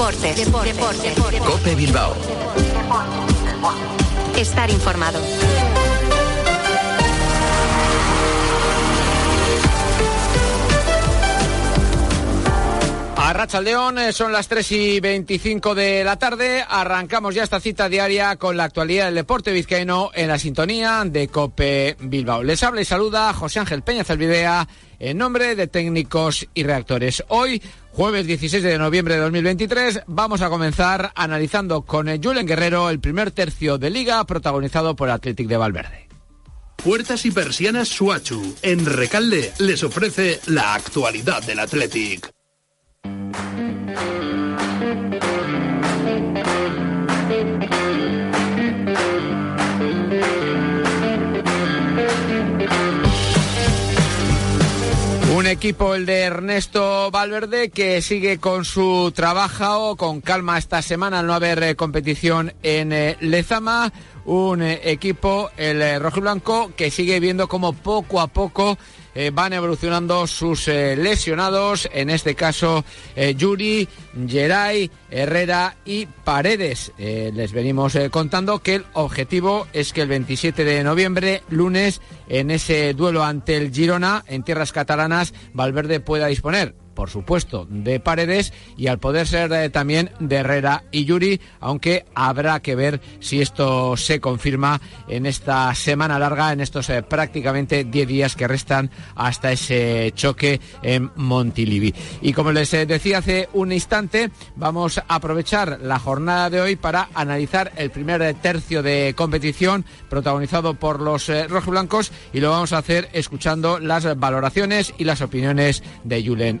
Deportes. Deportes. Cope Bilbao. Estar informado. A Racha León eh, son las 3 y 25 de la tarde. Arrancamos ya esta cita diaria con la actualidad del deporte vizcaíno en la sintonía de Cope Bilbao. Les habla y saluda José Ángel Peña Zelvidea en nombre de técnicos y reactores. Hoy, jueves 16 de noviembre de 2023, vamos a comenzar analizando con Julen Guerrero el primer tercio de liga protagonizado por Athletic de Valverde. Puertas y persianas Suachu. En Recalde les ofrece la actualidad del Athletic. Un equipo, el de Ernesto Valverde, que sigue con su trabajo con calma esta semana al no haber eh, competición en eh, Lezama. Un eh, equipo, el rojo y blanco, que sigue viendo como poco a poco eh, van evolucionando sus eh, lesionados, en este caso eh, Yuri, Geray, Herrera y Paredes. les venimos contando que el objetivo es que el 27 de noviembre, lunes, en ese duelo ante el Girona en tierras catalanas, Valverde pueda disponer por supuesto, de Paredes y al poder ser eh, también de Herrera y Yuri, aunque habrá que ver si esto se confirma en esta semana larga, en estos eh, prácticamente 10 días que restan hasta ese choque en Montilivi. Y como les eh, decía hace un instante, vamos a aprovechar la jornada de hoy para analizar el primer tercio de competición protagonizado por los rojiblancos y lo vamos a hacer escuchando las valoraciones y las opiniones de Julen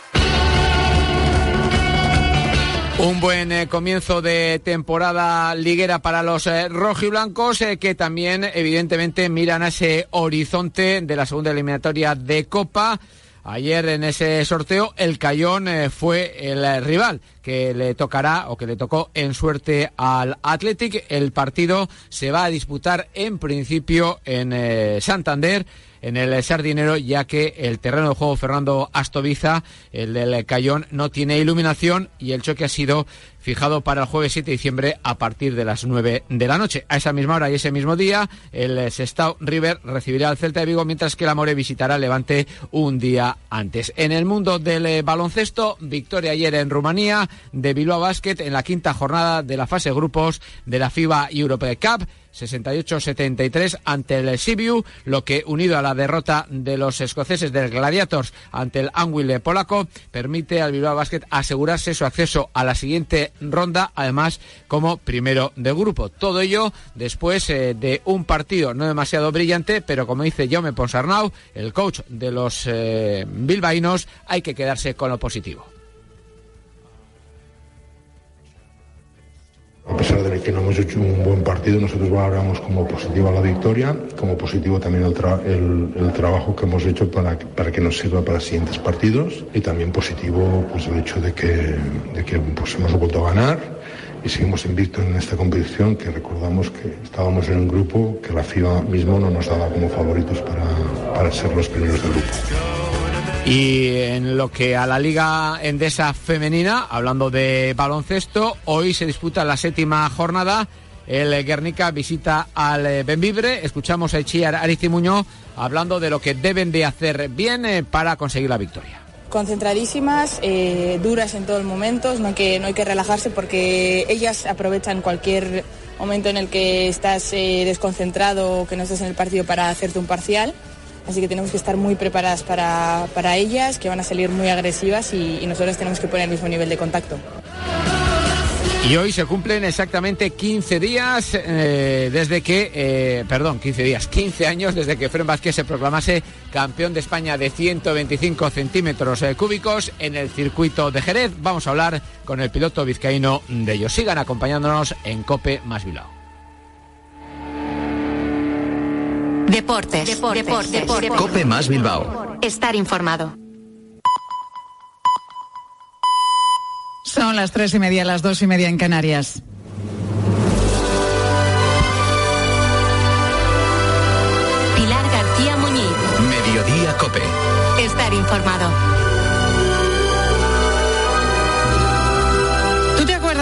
Un buen eh, comienzo de temporada liguera para los eh, rojiblancos eh, que también evidentemente miran a ese horizonte de la segunda eliminatoria de Copa. Ayer en ese sorteo el Cayón fue el rival que le tocará o que le tocó en suerte al Athletic. El partido se va a disputar en principio en Santander en el Sardinero, ya que el terreno de juego Fernando Astoviza, el del Cayón, no tiene iluminación y el choque ha sido fijado para el jueves 7 de diciembre a partir de las 9 de la noche. A esa misma hora y ese mismo día, el Sestao River recibirá al Celta de Vigo, mientras que el Amore visitará Levante un día antes. En el mundo del eh, baloncesto, victoria ayer en Rumanía de Bilbao Basket en la quinta jornada de la fase grupos de la FIBA Europe Cup. 68-73 ante el Sibiu, lo que unido a la derrota de los escoceses del Gladiators ante el Anwil polaco permite al Bilbao Basket asegurarse su acceso a la siguiente ronda, además como primero de grupo. Todo ello después eh, de un partido no demasiado brillante, pero como dice Jaume Ponsarnau, el coach de los eh, bilbaínos, hay que quedarse con lo positivo. A pesar de que no hemos hecho un buen partido, nosotros valoramos como positiva la victoria, como positivo también el, trabajo que hemos hecho para, para, que nos sirva para siguientes partidos y también positivo pues, el hecho de que, de que pues, hemos vuelto a ganar y seguimos invictos en esta competición que recordamos que estábamos en un grupo que la FIBA mismo no nos daba como favoritos para, para ser los primeros del grupo. Y en lo que a la Liga Endesa Femenina, hablando de baloncesto, hoy se disputa la séptima jornada. El Guernica visita al Benvibre. Escuchamos a Echiar Aricimuño hablando de lo que deben de hacer bien eh, para conseguir la victoria concentradísimas, eh, duras en todo el momento, no hay, que, no hay que relajarse porque ellas aprovechan cualquier momento en el que estás eh, desconcentrado o que no estás en el partido para hacerte un parcial Así que tenemos que estar muy preparadas para, para ellas, que van a salir muy agresivas y, y nosotros tenemos que poner el mismo nivel de contacto. Y hoy se cumplen exactamente 15 días eh, desde que, eh, perdón, 15 días, 15 años desde que Fren Vázquez se proclamase campeón de España de 125 centímetros eh, cúbicos en el circuito de Jerez. Vamos a hablar con el piloto vizcaíno de ellos. Sigan acompañándonos en Cope más Bilbao. Deportes. Deportes. Cope más Bilbao. Estar informado. Son las tres y media, las dos y media en Canarias. Pilar García Muñiz. Mediodía Cope. Estar informado.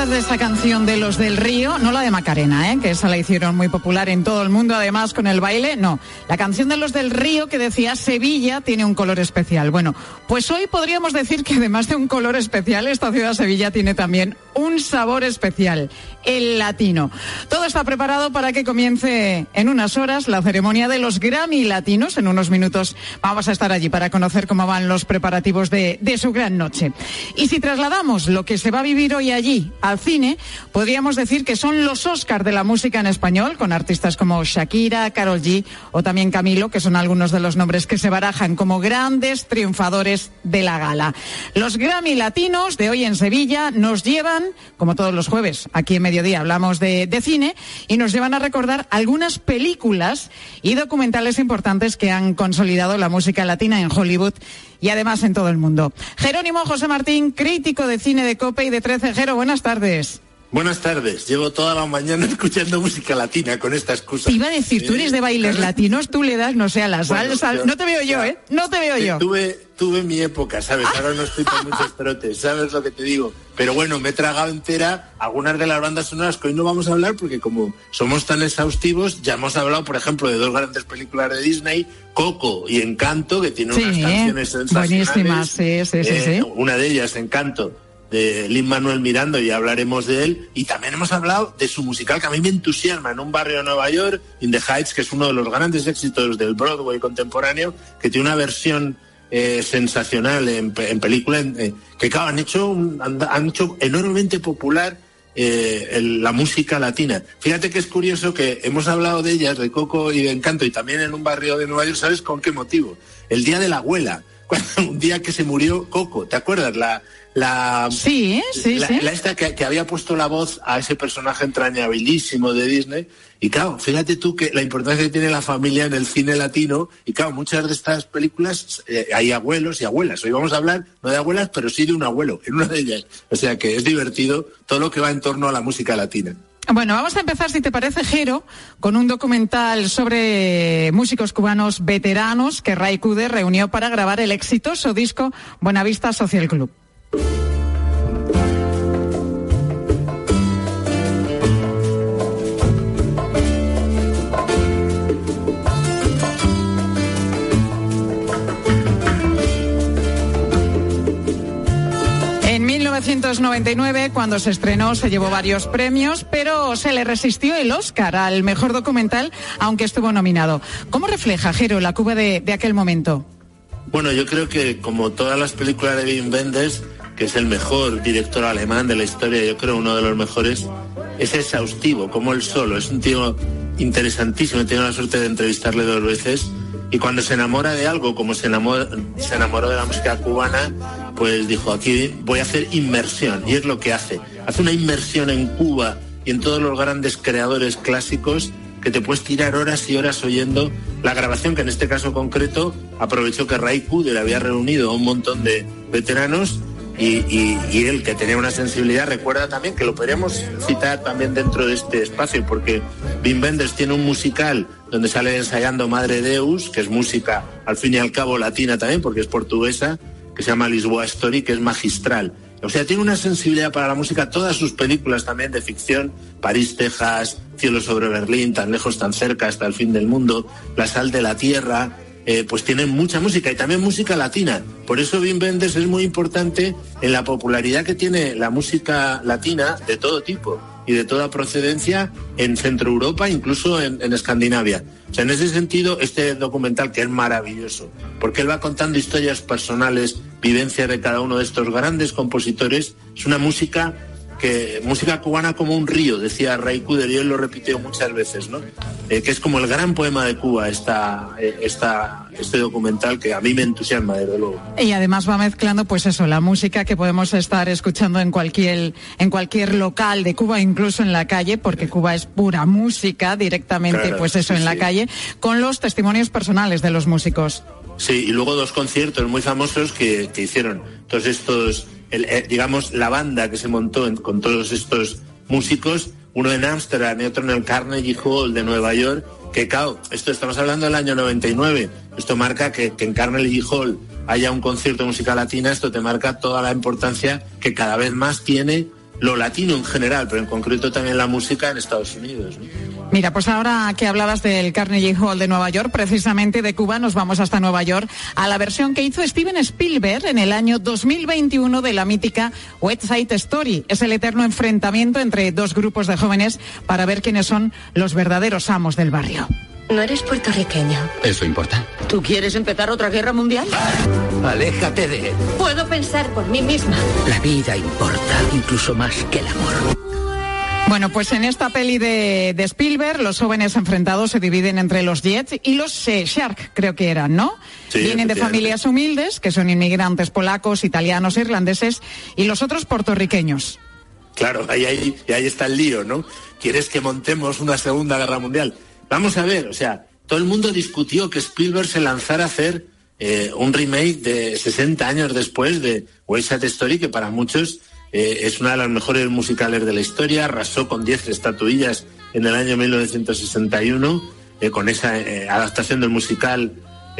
De esa canción de los del río? No la de Macarena, ¿eh? que esa la hicieron muy popular en todo el mundo, además con el baile. No, la canción de los del río que decía Sevilla tiene un color especial. Bueno, pues hoy podríamos decir que además de un color especial, esta ciudad Sevilla tiene también un sabor especial, el latino. Todo está preparado para que comience en unas horas la ceremonia de los Grammy Latinos. En unos minutos vamos a estar allí para conocer cómo van los preparativos de, su gran noche. Y si trasladamos lo que se va a vivir hoy allí al cine, podríamos decir que son los Oscars de la música en español, con artistas como Shakira, Carol G o también Camilo, que son algunos de los nombres que se barajan como grandes triunfadores de la gala. Los Grammy Latinos de hoy en Sevilla nos llevan, como todos los jueves, aquí en mediodía hablamos de, de cine, y nos llevan a recordar algunas películas y documentales importantes que han consolidado la música latina en Hollywood y además en todo el mundo. Jerónimo José Martín, crítico de cine de Cope y de 13 Jero, buenas tardes. Buenas tardes. Llevo toda la mañana escuchando música latina con esta excusa. Te iba a decir, tú eres de bailes latinos, tú le das, no sé, a la Bueno, salsa. yo- no te veo yo. ¿eh? No te veo yo. Tuve, tuve mi época, ¿sabes? Ahora no estoy con muchos trotes, ¿sabes lo que te digo? Pero bueno, me he tragado entera algunas de las bandas sonoras que hoy no vamos a hablar porque como somos tan exhaustivos, ya hemos hablado, por ejemplo, de dos grandes películas de Disney, Coco y Encanto, que tiene Sí, unas canciones sensacionales. buenísimas, sí, sí, sí, Eh, sí. Una de ellas, Encanto, de Lin Manuel Miranda, y hablaremos de él. Y también hemos hablado de su musical que a mí me entusiasma en un barrio de Nueva York, In the Heights, que es uno de los grandes éxitos del Broadway contemporáneo, que tiene una versión eh, sensacional en, en película, en- eh, que claro, han hecho, un- han, hecho enormemente popular eh, la música latina. Fíjate que es curioso que hemos hablado de ellas, de Coco y de Encanto, y también en un barrio de Nueva York, ¿sabes con qué motivo? El Día de la Abuela, un día que se murió Coco, ¿te acuerdas? La, la, Sí, sí, la, sí. la esta que, que había puesto la voz a ese personaje entrañabilísimo de Disney. Y claro, fíjate tú que la importancia que tiene la familia en el cine latino. Y claro, muchas de estas películas eh, hay abuelos y abuelas. Hoy vamos a hablar no de abuelas, pero sí de un abuelo en una de ellas. O sea que es divertido todo lo que va en torno a la música latina. Bueno, vamos a empezar, si te parece, Jero, con un documental sobre músicos cubanos veteranos que Ray Cude reunió para grabar el exitoso disco Buenavista Social Club. 1999, cuando se estrenó, se llevó varios premios, pero se le resistió el Oscar al mejor documental, aunque estuvo nominado. ¿Cómo refleja, Jero, la Cuba de, aquel momento? Bueno, yo creo que como todas las películas de Wim Wenders, que es el mejor director alemán de la historia, yo creo uno de los mejores, es exhaustivo, como él solo. Es un tío interesantísimo, he tenido la suerte de entrevistarle dos veces. Y cuando se enamora de algo, como se se enamoró de la música cubana, pues dijo, aquí voy a hacer inmersión. Y es lo que hace. Hace una inmersión en Cuba y en todos los grandes creadores clásicos que te puedes tirar horas y horas oyendo la grabación que en este caso concreto aprovechó que Ray Kuder había reunido a un montón de veteranos y, él que tenía una sensibilidad recuerda también que lo podríamos citar también dentro de este espacio porque Wim Wenders tiene un musical donde sale ensayando Madre Deus que es música al fin y al cabo latina también porque es portuguesa que se llama Lisboa Story que es magistral o sea, tiene una sensibilidad para la música, todas sus películas también de ficción, París, Texas, Cielo sobre Berlín, tan lejos, tan cerca, hasta el fin del mundo, La sal de la tierra, eh, pues tienen mucha música y también música latina. Por eso Wim Wenders es muy importante en la popularidad que tiene la música latina de todo tipo y de toda procedencia en Centro Europa, incluso en, en Escandinavia. O sea, en ese sentido, este documental que es maravilloso, porque él va contando historias personales, vivencias de cada uno de estos grandes compositores, es una música que música cubana como un río, decía Ray Kuder, y él lo repitió muchas veces, ¿no? Eh, que es como el gran poema de Cuba esta, eh, esta, este documental que a mí me entusiasma, desde luego. Y además va mezclando, pues eso, la música que podemos estar escuchando en cualquier, en cualquier local de Cuba, incluso en la calle, porque Cuba es pura música directamente, Claro, pues eso, sí, en la sí. calle, con los testimonios personales de los músicos. Sí, y luego dos conciertos muy famosos que, que hicieron todos estos, eh, digamos, la banda que se montó con todos estos músicos, uno en Ámsterdam y otro en el Carnegie Hall de Nueva York, que claro, esto estamos hablando del año 99, esto marca que, que en Carnegie Hall haya un concierto de música latina, esto te marca toda la importancia que cada vez más tiene lo latino en general, pero en concreto también la música en Estados Unidos. Mira, pues ahora que hablabas del Carnegie Hall de Nueva York, precisamente de Cuba, nos vamos hasta Nueva York a la versión que hizo Steven Spielberg en el año 2021 de la mítica West Side Story. Es el eterno enfrentamiento entre dos grupos de jóvenes para ver quiénes son los verdaderos amos del barrio. No eres puertorriqueño. ¿Eso importa? ¿Tú quieres empezar otra guerra mundial? Aléjate de él. Puedo pensar por mí misma. La vida importa, incluso más que el amor. Bueno, pues en esta peli de, de Spielberg, los jóvenes enfrentados se dividen entre los Jets y los eh, Shark, creo que eran, ¿no? Sí, Vienen de familias humildes, que son inmigrantes polacos, italianos, irlandeses, y los otros puertorriqueños. Claro, ahí, ahí, y ahí está el lío, ¿no? ¿Quieres que montemos una segunda guerra mundial? Vamos a ver, o sea, todo el mundo discutió que Spielberg se lanzara a hacer eh, un remake de 60 años después de West Side Story, que para muchos eh, es una de las mejores musicales de la historia, arrasó con 10 estatuillas en el año 1961, eh, con esa adaptación del musical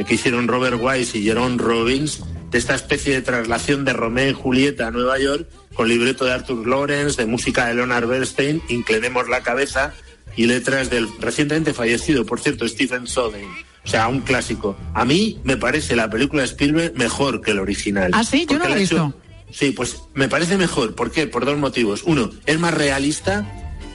que hicieron Robert Wise y Jerome Robbins, de esta especie de traslación de Romeo y Julieta a Nueva York, con libreto de Arthur Lawrence, de música de Leonard Bernstein, Inclinemos la cabeza, y letras del recientemente fallecido, por cierto, Stephen Sondheim. O sea, un clásico. A mí me parece la película de Spielberg mejor que el original. ¿Ah, sí? Yo no la he hecho- visto. Sí, pues me parece mejor. ¿Por qué? Por dos motivos. Uno, es más realista.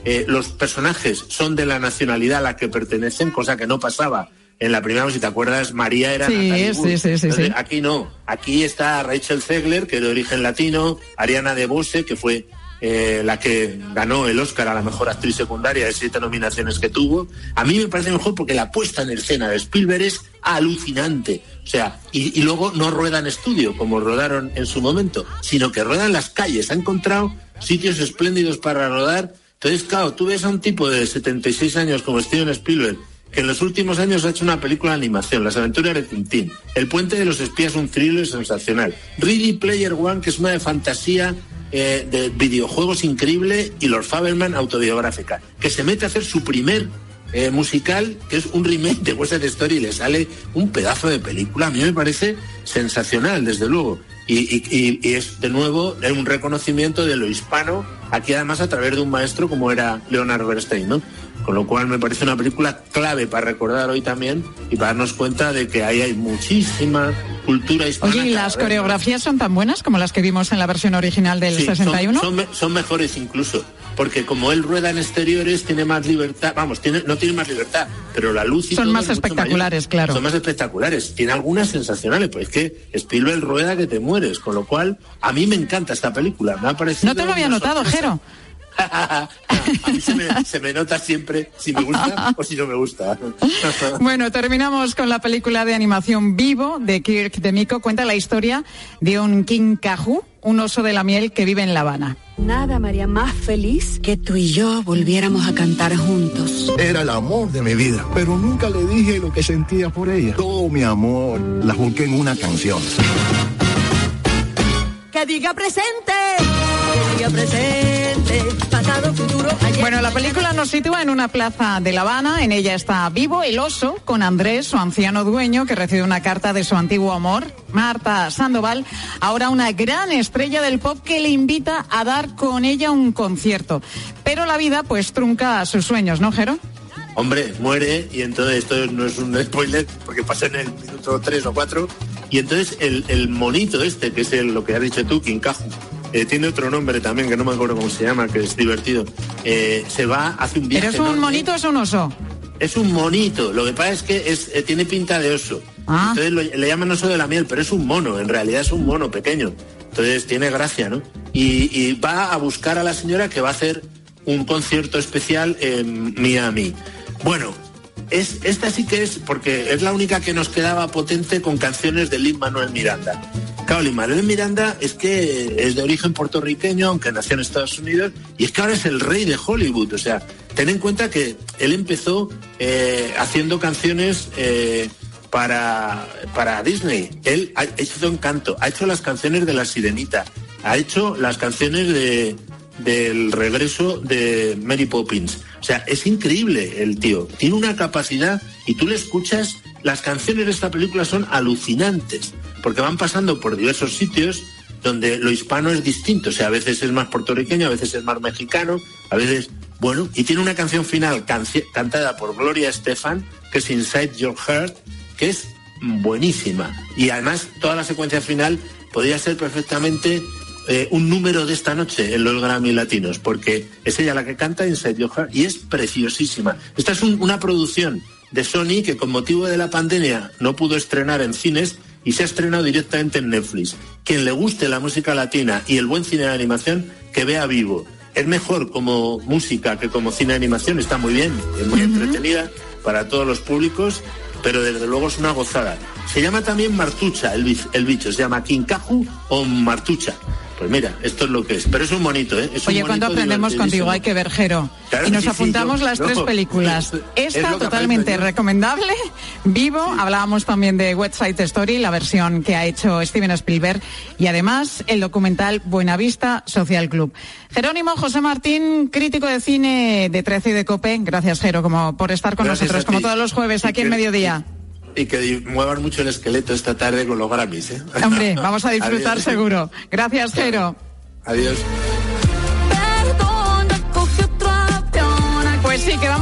eh, los personajes son de la nacionalidad a la que pertenecen, cosa que no pasaba en la primera. Si te acuerdas, María era. Sí, Natalie sí, sí, sí, Entonces, sí. Aquí no. Aquí está Rachel Zegler, que es de origen latino, Ariana DeBose, que fue eh, la que ganó el Oscar a la mejor actriz secundaria de siete nominaciones que tuvo. A mí me parece mejor porque la puesta en escena de Spielberg es alucinante. O sea, y, luego no rueda en estudio como rodaron en su momento, sino que rueda en las calles. Ha encontrado sitios espléndidos para rodar. Entonces, claro, tú ves a un tipo de 76 años como Steven Spielberg, que en los últimos años ha hecho una película de animación, Las aventuras de Tintín. El puente de los espías, un thriller sensacional. Ready Player One, que es una de fantasía eh, de videojuegos increíble, y Los Faberman autobiográfica, que se mete a hacer su primer eh, musical, que es un remake de West Side Story, y le sale un pedazo de película. A mí me parece sensacional, desde luego. Y, es de nuevo un reconocimiento de lo hispano, aquí además a través de un maestro como era Leonard Bernstein. Con lo cual me parece una película clave para recordar hoy también y para darnos cuenta de que ahí hay muchísima cultura hispana. Oye, ¿y las coreografías son tan buenas como las que vimos en la versión original del Sí, son- 61? Son, son mejores incluso, porque como él rueda en exteriores, tiene más libertad, vamos, tiene, no tiene más libertad, pero la luz y Son todo más es espectaculares, mayor. claro. Son más espectaculares, tiene algunas sensacionales, pues es que Spielberg rueda que te mueres, con lo cual a mí me encanta esta película, me ha parecido... No te lo había notado. Jero. A mí se me, se me nota siempre si me gusta o si no me gusta. Bueno, terminamos con la película de animación Vivo de Kirk Demico. Cuenta la historia de un King Caju, un oso de la miel que vive en La Habana. Nada me haría más feliz que tú y yo volviéramos a cantar juntos. Era el amor de mi vida, pero nunca le dije lo que sentía por ella. Todo mi amor la volqué en una canción. Que diga presente, que diga presente, pasado, futuro, ayer. Bueno, la película nos sitúa en una plaza de La Habana. En ella está vivo el oso con Andrés, su anciano dueño, que recibe una carta de su antiguo amor, Marta Sandoval, ahora una gran estrella del pop que le invita a dar con ella un concierto. Pero la vida pues trunca sus sueños, ¿no, Jero? Hombre, muere y entonces esto no es un spoiler porque pasa en el minuto 3 o 4 y entonces el, el monito este, que es el- lo que has dicho tú, Kinkaju, eh, tiene otro nombre también que no me acuerdo cómo se llama, que es divertido, eh, se va, hace un viaje. ¿Eres un enorme. monito o es un oso? Es un monito, lo que pasa es que es, eh, tiene pinta de oso. Ah. Entonces lo- le llaman oso de la miel, pero es un mono, en realidad es un mono pequeño. Entonces tiene gracia, ¿no? Y, y va a buscar a la señora que va a hacer un concierto especial en Miami. Bueno, es, esta sí que es, porque es la única que nos quedaba potente con canciones de Lin Manuel Miranda. Claro, Lin Manuel Miranda es que es de origen puertorriqueño, aunque nació en Estados Unidos, y es que ahora es el rey de Hollywood. O sea, ten en cuenta que él empezó eh, haciendo canciones eh, para, para Disney. Él ha hecho Encanto, ha hecho las canciones de La Sirenita, ha hecho las canciones de, del regreso de Mary Poppins. O sea, es increíble el tío. Tiene una capacidad y tú le escuchas, las canciones de esta película son alucinantes, porque van pasando por diversos sitios donde lo hispano es distinto. O sea, a veces es más puertorriqueño, a veces es más mexicano, a veces, bueno, y tiene una canción final cantada por Gloria Estefan, que es Inside Your Heart, que es buenísima. Y además toda la secuencia final podría ser perfectamente eh, un número de esta noche en los Grammy Latinos, porque es ella la que canta Inside Your Heart y es preciosísima. Esta es una producción de Sony que con motivo de la pandemia no pudo estrenar en cines y se ha estrenado directamente en Netflix. Quien le guste la música latina y el buen cine de animación, que vea vivo. Es mejor como música que como cine de animación, está muy bien, es muy entretenida para todos los públicos, pero desde luego es una gozada. Se llama también Martucha, el, el bicho, se llama Kinkaju o Martucha. Pues mira, esto es lo que es. Pero es un bonito, ¿eh? Es Oye, un cuando aprendemos contigo hay que ver, Jero. y nos apuntamos las tres películas. Esta totalmente recomendable, Vivo, hablábamos también de West Side Story, la versión que ha hecho Steven Spielberg, y además el documental Buenavista Social Club. Jerónimo José Martín, crítico de cine de 13 y de COPE. Gracias, Jero, como por estar con nosotros, como todos los jueves, aquí en Mediodía y que muevan mucho el esqueleto esta tarde con los Grammys. ¿eh? Hombre, vamos a disfrutar seguro. Gracias, Jero. Adiós.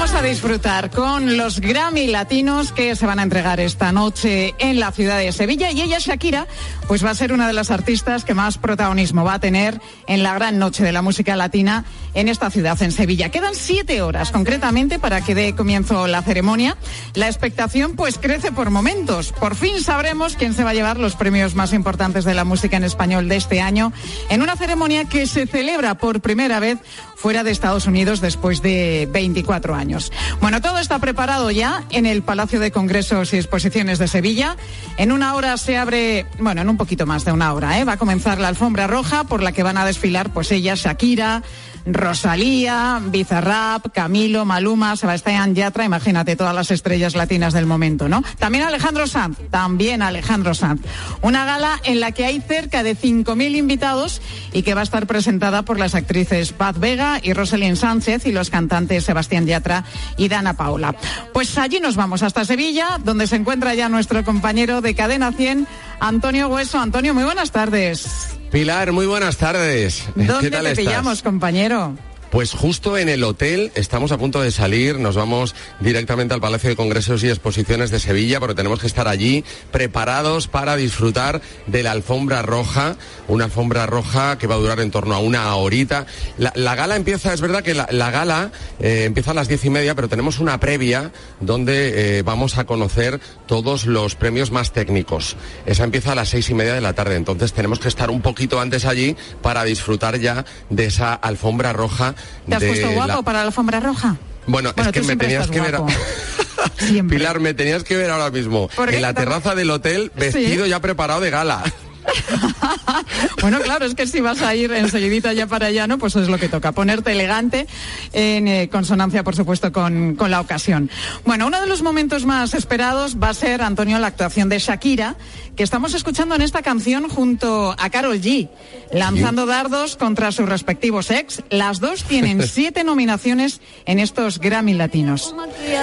Vamos a disfrutar con los Grammy Latinos que se van a entregar esta noche en la ciudad de Sevilla y ella, Shakira, pues va a ser una de las artistas que más protagonismo va a tener en la gran noche de la música latina en esta ciudad, en Sevilla. Quedan siete horas concretamente para que dé comienzo la ceremonia. La expectación pues crece por momentos. Por fin sabremos quién se va a llevar los premios más importantes de la música en español de este año en una ceremonia que se celebra por primera vez fuera de Estados Unidos después de 24 años. Bueno, todo está preparado ya en el Palacio de Congresos y Exposiciones de Sevilla. En una hora se abre, bueno, en un poquito más de una hora, ¿eh? va a comenzar la alfombra roja por la que van a desfilar pues ella, Shakira, Rosalía, Bizarrap, Camilo, Maluma, Sebastián Yatra, imagínate todas las estrellas latinas del momento, ¿no? También Alejandro Sanz, también Alejandro Sanz. Una gala en la que hay cerca de 5.000 invitados y que va a estar presentada por las actrices Paz Vega y Rosalind Sánchez y los cantantes Sebastián Yatra y Dana Paula. Pues allí nos vamos hasta Sevilla, donde se encuentra ya nuestro compañero de Cadena 100, Antonio Hueso. Antonio, muy buenas tardes. Pilar, muy buenas tardes. ¿Dónde te pillamos, compañero? Pues justo en el hotel estamos a punto de salir, nos vamos directamente al Palacio de Congresos y Exposiciones de Sevilla porque tenemos que estar allí preparados para disfrutar de la alfombra roja, una alfombra roja que va a durar en torno a una horita. La, gala empieza, es verdad que la, gala eh, empieza a las diez y media, pero tenemos una previa donde eh, vamos a conocer todos los premios más técnicos. Esa empieza a las seis y media de la tarde, entonces tenemos que estar un poquito antes allí para disfrutar ya de esa alfombra roja ¿Te has puesto guapo para la alfombra roja? Bueno, es que me tenías que ver. Pilar, me tenías que ver ahora mismo en la terraza del hotel vestido ya preparado de gala. bueno, claro, es que si vas a ir enseguidita ya para allá, ¿no? Pues es lo que toca, ponerte elegante en eh, consonancia, por supuesto, con, con, la ocasión. Bueno, uno de los momentos más esperados va a ser, Antonio, la actuación de Shakira, que estamos escuchando en esta canción junto a Carol G, lanzando dardos contra sus respectivos ex. Las dos tienen siete nominaciones en estos Grammy Latinos.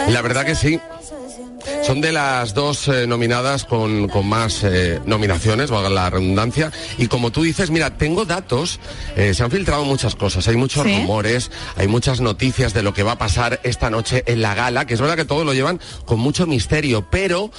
La verdad que sí. Son de las dos eh, nominadas con, con más eh, nominaciones, valga la redundancia. Y como tú dices, mira, tengo datos, eh, se han filtrado muchas cosas, hay muchos rumores, hay muchas noticias de lo que va a pasar esta noche en la gala, que es verdad que todos lo llevan con mucho misterio, pero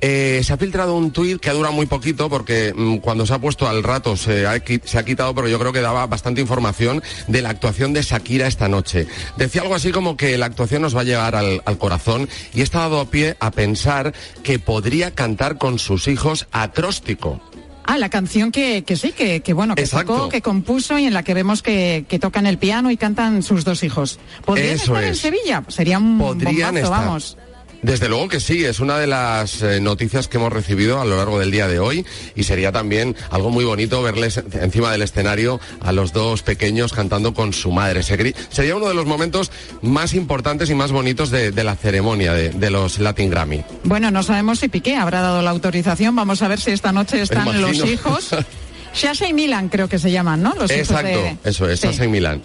eh, se ha filtrado un tuit que ha durado muy poquito porque mm, cuando se ha puesto al rato se ha, se ha, quitado, pero yo creo que daba bastante información de la actuación de Shakira esta noche. Decía algo así como que la actuación nos va a llegar al, al corazón y está dado pie a pensar que podría cantar con sus hijos acróstico. Ah, la canción que, que sí, que, que bueno, que Exacto. sacó, que compuso y en la que vemos que, que tocan el piano y cantan sus dos hijos. ¿Podrían Eso estar en es. Sevilla? Sería un Podrían bombazo, estar. vamos. Desde luego que sí, es una de las eh, noticias que hemos recibido a lo largo del día de hoy y sería también algo muy bonito verles encima del escenario a los dos pequeños cantando con su madre. Sería uno de los momentos más importantes y más bonitos de, de la ceremonia de, de los Latin Grammy. Bueno, no sabemos si Piqué habrá dado la autorización. Vamos a ver si esta noche están Imagino. los hijos. Shasha y Milan creo que se llaman, ¿no? Los hijos Exacto, de- eso es, Sí. en Milán.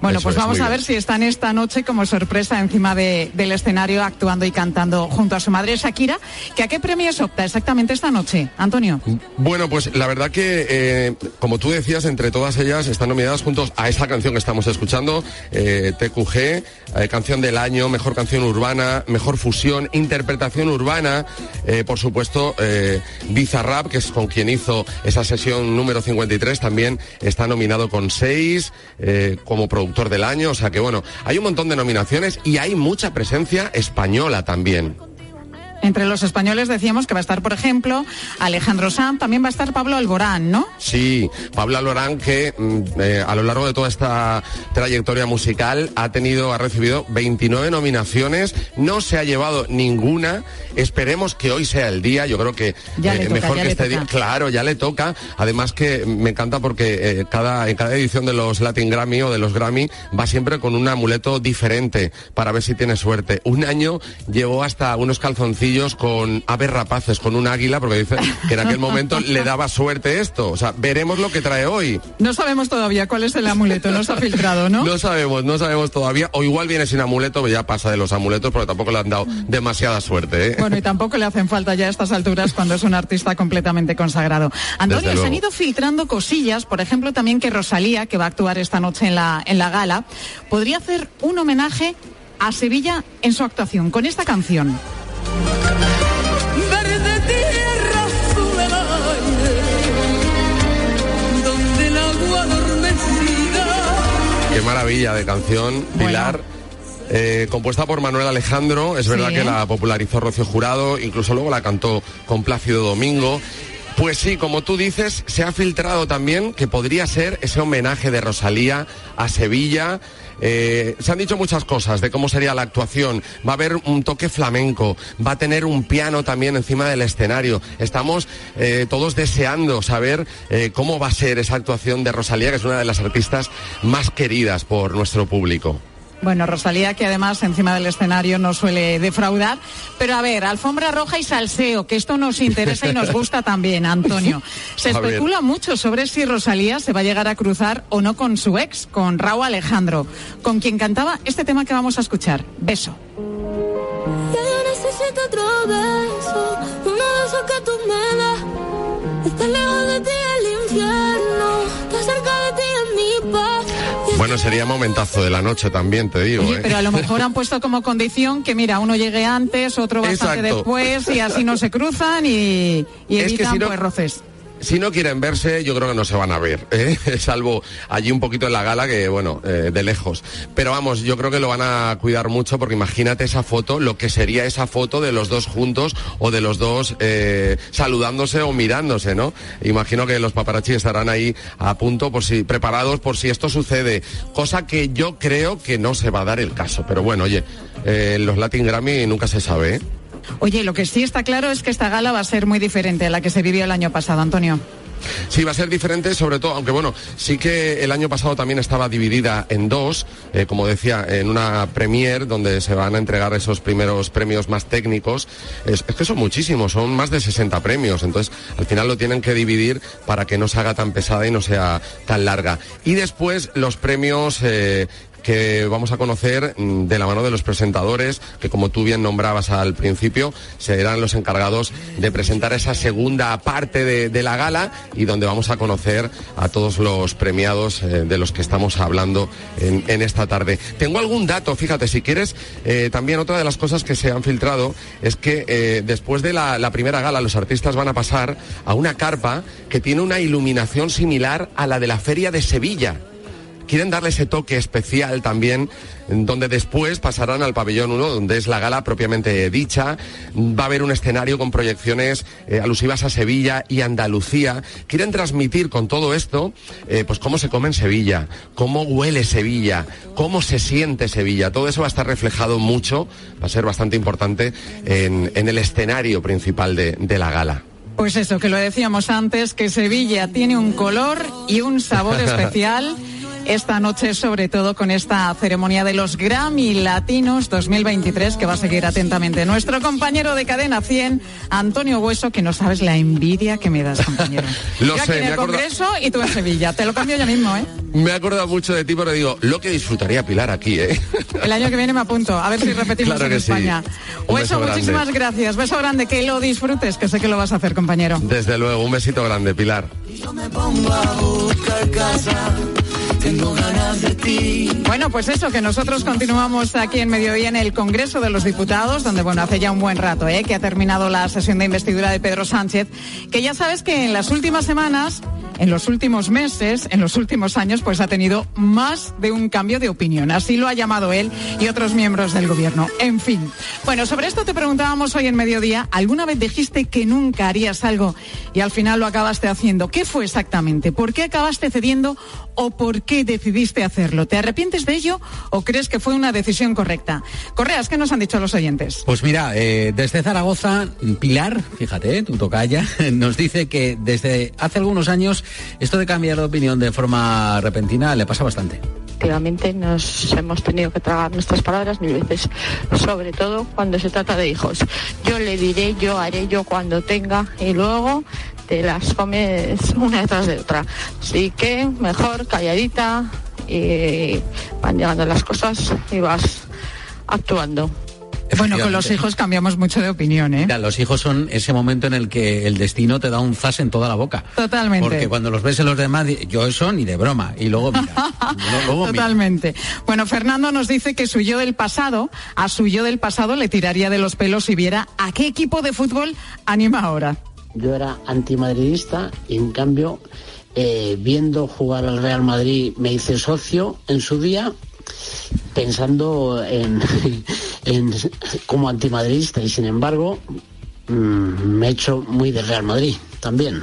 Bueno, Eso pues es, vamos a bien. ver si están esta noche como sorpresa encima de- del escenario actuando y cantando junto a su madre Shakira. ¿Que ¿A qué premios opta exactamente esta noche, Antonio? Bueno, pues la verdad que, eh, como tú decías, entre todas ellas están nominadas juntos a esa canción que estamos escuchando, eh, TQG, eh, canción del año, mejor canción urbana, mejor fusión, interpretación urbana, por supuesto, Bizarrap, que es con quien hizo esa sesión número 53, también está nominado con seis como productor del año, o sea que bueno, hay un montón de nominaciones y hay mucha presencia española también. Entre los españoles decíamos que va a estar, por ejemplo, Alejandro Sanz, también va a estar Pablo Alborán, ¿no? Sí, Pablo Alborán que mm, eh, a lo largo de toda esta trayectoria musical ha tenido, ha recibido 29 nominaciones, no se ha llevado ninguna. Esperemos que hoy sea el día. Yo creo que Ya eh, toca, mejor ya que este día. Claro, ya le toca. Además que me encanta porque eh, cada en cada edición de los Latin Grammy o de los Grammy va siempre con un amuleto diferente para ver si tiene suerte. Un año llevó hasta unos calzoncillos con aves rapaces, con un águila, porque dice que en aquel momento le daba suerte esto. O sea, veremos lo que trae hoy. No sabemos todavía cuál es el amuleto, no se ha filtrado, ¿no? No sabemos, no sabemos todavía. O igual viene sin amuleto, pero ya pasa de los amuletos, porque tampoco le han dado demasiada suerte. ¿eh? Bueno, y tampoco le hacen falta ya a estas alturas cuando es un artista completamente consagrado. Antonio, se han ido filtrando cosillas, por ejemplo, también que Rosalía, que va a actuar esta noche en la, en la gala, podría hacer un homenaje a Sevilla en su actuación con esta canción. Verde tierra, azul el aire, donde el agua adormecida Qué maravilla de canción, Pilar. Eh, compuesta por Manuel Alejandro, es verdad Sí. que la popularizó Rocío Jurado, incluso luego la cantó con Plácido Domingo. Pues sí, como tú dices, se ha filtrado también que podría ser ese homenaje de Rosalía a Sevilla. Eh, se han dicho muchas cosas de cómo sería la actuación. Va a haber un toque flamenco, va a tener un piano también encima del escenario. Estamos eh, todos deseando saber eh, cómo va a ser esa actuación de Rosalía, que es una de las artistas más queridas por nuestro público. Bueno, Rosalía, que además encima del escenario no suele defraudar. Pero a ver, alfombra roja y salseo, que esto nos interesa y nos gusta también, Antonio. Se especula mucho sobre si Rosalía se va a llegar a cruzar o no con su ex, con Raúl Alejandro, con quien cantaba este tema que vamos a escuchar, Beso. Necesito otro beso, uno de esos que tú me das. Está lejos de ti el infierno, está cerca de ti en mi paz. Bueno, sería momentazo de la noche también, te digo. Oye, ¿eh? pero a lo mejor han puesto como condición que, mira, uno llegue antes, otro bastante Exacto. después, y así no se cruzan y, y Es que evitan si no- pues roces. Si no quieren verse, yo creo que no se van a ver, ¿eh? salvo allí un poquito en la gala, que bueno, eh, de lejos. Pero vamos, yo creo que lo van a cuidar mucho porque imagínate esa foto, lo que sería esa foto de los dos juntos o de los dos eh, saludándose o mirándose, ¿no? Imagino que los paparazzi estarán ahí a punto, por si, preparados por si esto sucede, cosa que yo creo que no se va a dar el caso. Pero bueno, oye, eh, los Latin Grammy nunca se sabe, ¿eh? Oye, lo que sí está claro es que esta gala va a ser muy diferente a la que se vivió el año pasado, Antonio. Sí, va a ser diferente, sobre todo, aunque bueno, sí que el año pasado también estaba dividida en dos, eh, como decía, en una premier donde se van a entregar esos primeros premios más técnicos. Es, que son muchísimos, son más de 60 premios, entonces al final lo tienen que dividir para que no se haga tan pesada y no sea tan larga. Y después los premios eh, que vamos a conocer mm, de la mano de los presentadores, que como tú bien nombrabas al principio, serán los encargados de presentar esa segunda parte de, la gala y donde vamos a conocer a todos los premiados eh, de los que estamos hablando en, esta tarde. Tengo algún dato, fíjate, si quieres, eh, también otra de las cosas que se han filtrado es que eh, después de la primera gala los artistas van a pasar a una carpa que tiene una iluminación similar a la de la Feria de Sevilla quieren darle ese toque especial también donde después pasarán al pabellón 1, donde es la gala propiamente dicha. Va a haber un escenario con proyecciones eh, alusivas a Sevilla y Andalucía. Quieren transmitir con todo esto, eh, pues cómo se come en Sevilla, cómo huele Sevilla, cómo se siente Sevilla. Todo eso va a estar reflejado mucho, va a ser bastante importante en, en el escenario principal de, de la gala. Pues eso, que lo decíamos antes, que Sevilla tiene un color y un sabor especial esta noche, sobre todo con esta ceremonia de los Grammy Latinos 2023, que va a seguir atentamente nuestro compañero de cadena 100, Antonio Hueso, que no sabes la envidia que me das, compañero. Lo Yo sé, aquí en me el Congreso y tú en Sevilla. Te lo cambio ya mismo, ¿eh? Me he acordado mucho de ti, pero digo, lo que disfrutaría Pilar aquí, ¿eh? El año que viene me apunto, a ver si repetimos Claro en que sí. España. Un Hueso, muchísimas gracias. Beso grande, que lo disfrutes, que sé que lo vas a hacer, compañero. Desde luego, un besito grande, Pilar. Tengo ganas de ti. Bueno, pues eso, que nosotros continuamos aquí en Mediodía en el Congreso de los Diputados, donde, bueno, hace ya un buen rato, ¿eh? que ha terminado la sesión de investidura de Pedro Sánchez, que ya sabes que en las últimas semanas, en los últimos meses, en los últimos años, pues ha tenido más de un cambio de opinión. Así lo ha llamado él y otros miembros del gobierno. En fin. Bueno, sobre esto te preguntábamos hoy en Mediodía, ¿alguna vez dijiste que nunca harías algo y al final lo acabaste haciendo? ¿Qué fue exactamente? ¿Por qué acabaste cediendo o por qué decidiste hacerlo? ¿Te arrepientes de ello o crees que fue una decisión correcta? Correas, ¿qué nos han dicho los oyentes? Pues mira, eh, desde Zaragoza, Pilar, fíjate, tu tocaya, nos dice que desde hace algunos años esto de cambiar de opinión de forma repentina le pasa bastante. Últimamente nos hemos tenido que tragar nuestras palabras mil veces, sobre todo cuando se trata de hijos. Yo le diré, yo haré, yo cuando tenga y luego te las comes una detrás de otra. Así que mejor calladita y van llegando las cosas y vas actuando. Bueno, con los hijos cambiamos mucho de opinión, ¿eh? Mira, los hijos son ese momento en el que el destino te da un zas en toda la boca. Totalmente. Porque cuando los ves en los demás, yo eso ni de broma. Y luego, mira, luego, mira. Totalmente. Bueno, Fernando nos dice que su yo del pasado, a su yo del pasado le tiraría de los pelos si viera a qué equipo de fútbol anima ahora. Yo era antimadridista y en cambio, eh, viendo jugar al Real Madrid, me hice socio en su día, pensando en, en como antimadridista y sin embargo mm, me he hecho muy de Real Madrid también.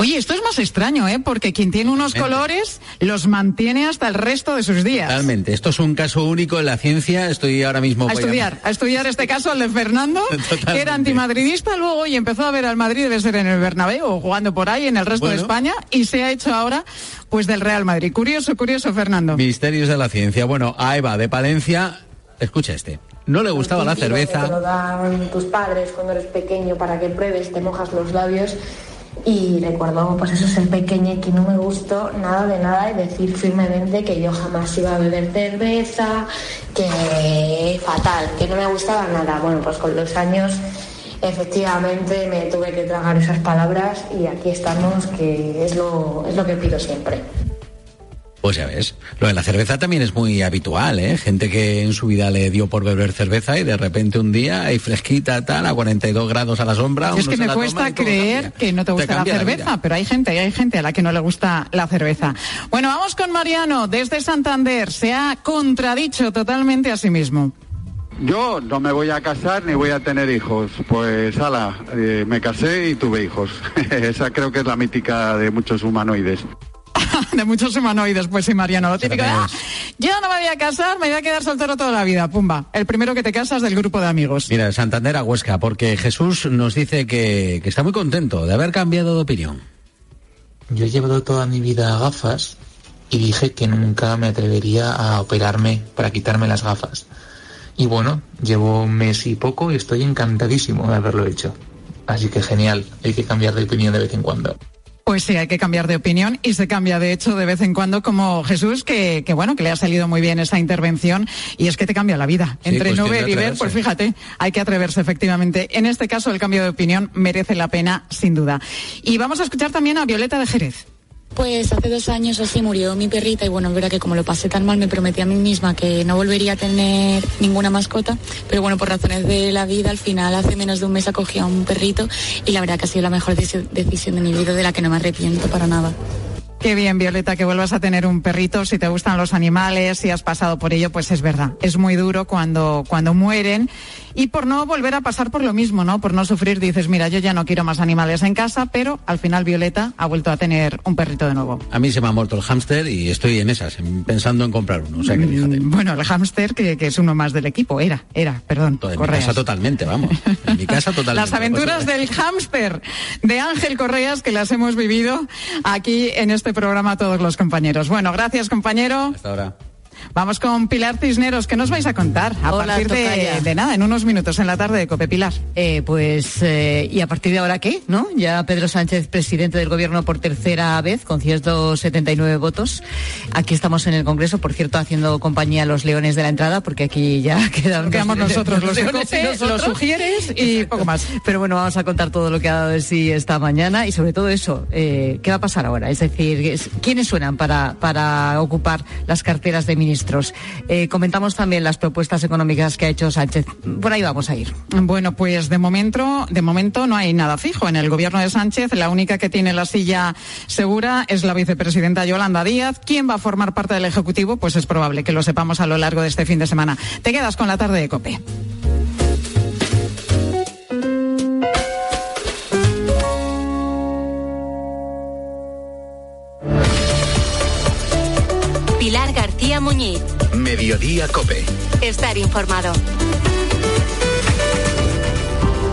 Oye, esto es más extraño, ¿eh? Porque quien tiene unos colores los mantiene hasta el resto de sus días. Realmente, esto es un caso único en la ciencia. Estoy ahora mismo... A estudiar, a estudiar este caso, el de Fernando, que era antimadridista luego y empezó a ver al Madrid, debe ser en el Bernabéu o jugando por ahí en el resto de. España y se ha hecho ahora pues del Real Madrid. Curioso, curioso, Fernando. Misterios de la ciencia. Bueno, a Eva de Palencia, escucha este. No le gustaba la Que te lo cerveza. dan tus padres cuando eres pequeño para que pruebes, te mojas los labios. Y recuerdo, pues eso, ser pequeña que no me gustó nada de nada y decir firmemente que yo jamás iba a beber cerveza, que fatal, que no me gustaba nada. Bueno, pues con los años efectivamente me tuve que tragar esas palabras y aquí estamos, que es lo, es lo que pido siempre. Pues ya ves, lo de la cerveza también es muy habitual, ¿eh? Gente que en su vida le dio por beber cerveza y de repente un día hay fresquita, tal, a 42 grados a la sombra. Si es que me cuesta creer que no te gusta la cerveza, pero hay gente, hay gente a la que no le gusta la cerveza. Bueno, vamos con Mariano, desde Santander. Se ha contradicho totalmente a sí mismo. Yo no me voy a casar ni voy a tener hijos. Pues ala, eh, me casé y tuve hijos. Esa creo que es la mítica de muchos humanoides. de muchos humanoides, pues sí, Mariano. Lo típico de, "Ah, yo no me voy a casar, me voy a quedar soltero toda la vida. Pumba. El primero que te casas del grupo de amigos. Mira, de Santander a Huesca, porque Jesús nos dice que, que está muy contento de haber cambiado de opinión. Yo he llevado toda mi vida gafas y dije que nunca me atrevería a operarme para quitarme las gafas. Y bueno, llevo un mes y poco y estoy encantadísimo de haberlo hecho. Así que genial, hay que cambiar de opinión de vez en cuando. Pues sí, hay que cambiar de opinión y se cambia de hecho de vez en cuando como Jesús, que, que bueno, que le ha salido muy bien esa intervención y es que te cambia la vida. Sí, Entre de ver y ver, pues fíjate, hay que atreverse efectivamente. En este caso el cambio de opinión merece la pena sin duda. Y vamos a escuchar también a Violeta de Jerez. Pues hace dos años así murió mi perrita y bueno, es verdad que como lo pasé tan mal me prometí a mí misma que no volvería a tener ninguna mascota, pero bueno, por razones de la vida al final hace menos de un mes acogí a un perrito y la verdad que ha sido la mejor deci- decisión de mi vida de la que no me arrepiento para nada. Qué bien, Violeta, que vuelvas a tener un perrito. Si te gustan los animales, si has pasado por ello, pues es verdad. Es muy duro cuando, cuando mueren. Y por no volver a pasar por lo mismo, ¿no? Por no sufrir, dices, mira, yo ya no quiero más animales en casa, pero al final Violeta ha vuelto a tener un perrito de nuevo. A mí se me ha muerto el hámster y estoy en esas, en- pensando en comprar uno. O sea que fíjate. Mm, Bueno, el hámster, que, que es uno más del equipo, era, era, perdón. En mi casa totalmente, vamos. En mi casa totalmente. Las aventuras del hámster de Ángel Correas que las hemos vivido aquí en este programa todos los compañeros. Bueno, gracias compañero. Hasta ahora. Vamos con Pilar Cisneros. ¿Qué nos vais a contar? A Hola, partir de, de nada, en unos minutos en la tarde de Cope Pilar. Eh, pues, eh, ¿y a partir de ahora qué? ¿No? Ya Pedro Sánchez, presidente del gobierno por tercera vez, con 179 votos. Aquí estamos en el Congreso, por cierto, haciendo compañía a los leones de la entrada, porque aquí ya quedan Quedamos nosotros, los Cope, nosotros. los sugieres y poco más. Pero bueno, vamos a contar todo lo que ha dado de sí esta mañana y sobre todo eso, eh, ¿qué va a pasar ahora? Es decir, es- ¿quiénes suenan para, para ocupar las carteras de Eh, comentamos también las propuestas económicas que ha hecho Sánchez. Por ahí vamos a ir. Bueno, pues de momento, de momento no hay nada fijo en el gobierno de Sánchez. La única que tiene la silla segura es la vicepresidenta Yolanda Díaz. ¿Quién va a formar parte del Ejecutivo? Pues es probable que lo sepamos a lo largo de este fin de semana. Te quedas con la tarde de Cope. García Muñiz. Mediodía Cope. Estar informado.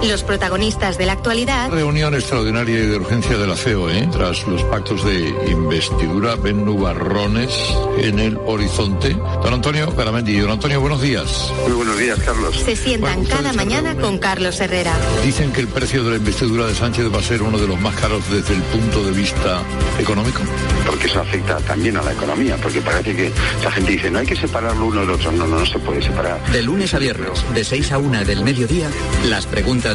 Los protagonistas de la actualidad Reunión extraordinaria y de urgencia de la COE tras los pactos de investidura ven nubarrones en el horizonte. Don Antonio Garamendi, don Antonio, buenos días. Muy buenos días, Carlos. se sientan cada mañana con Carlos Herrera. Dicen que el precio de la investidura de Sánchez va a ser uno de los más caros desde el punto de vista económico. Porque eso afecta también a la economía, porque parece que la gente dice, no hay que separar lo uno del otro. No, no, no se puede separar. De lunes a viernes, de 6 a 1 del mediodía, las preguntas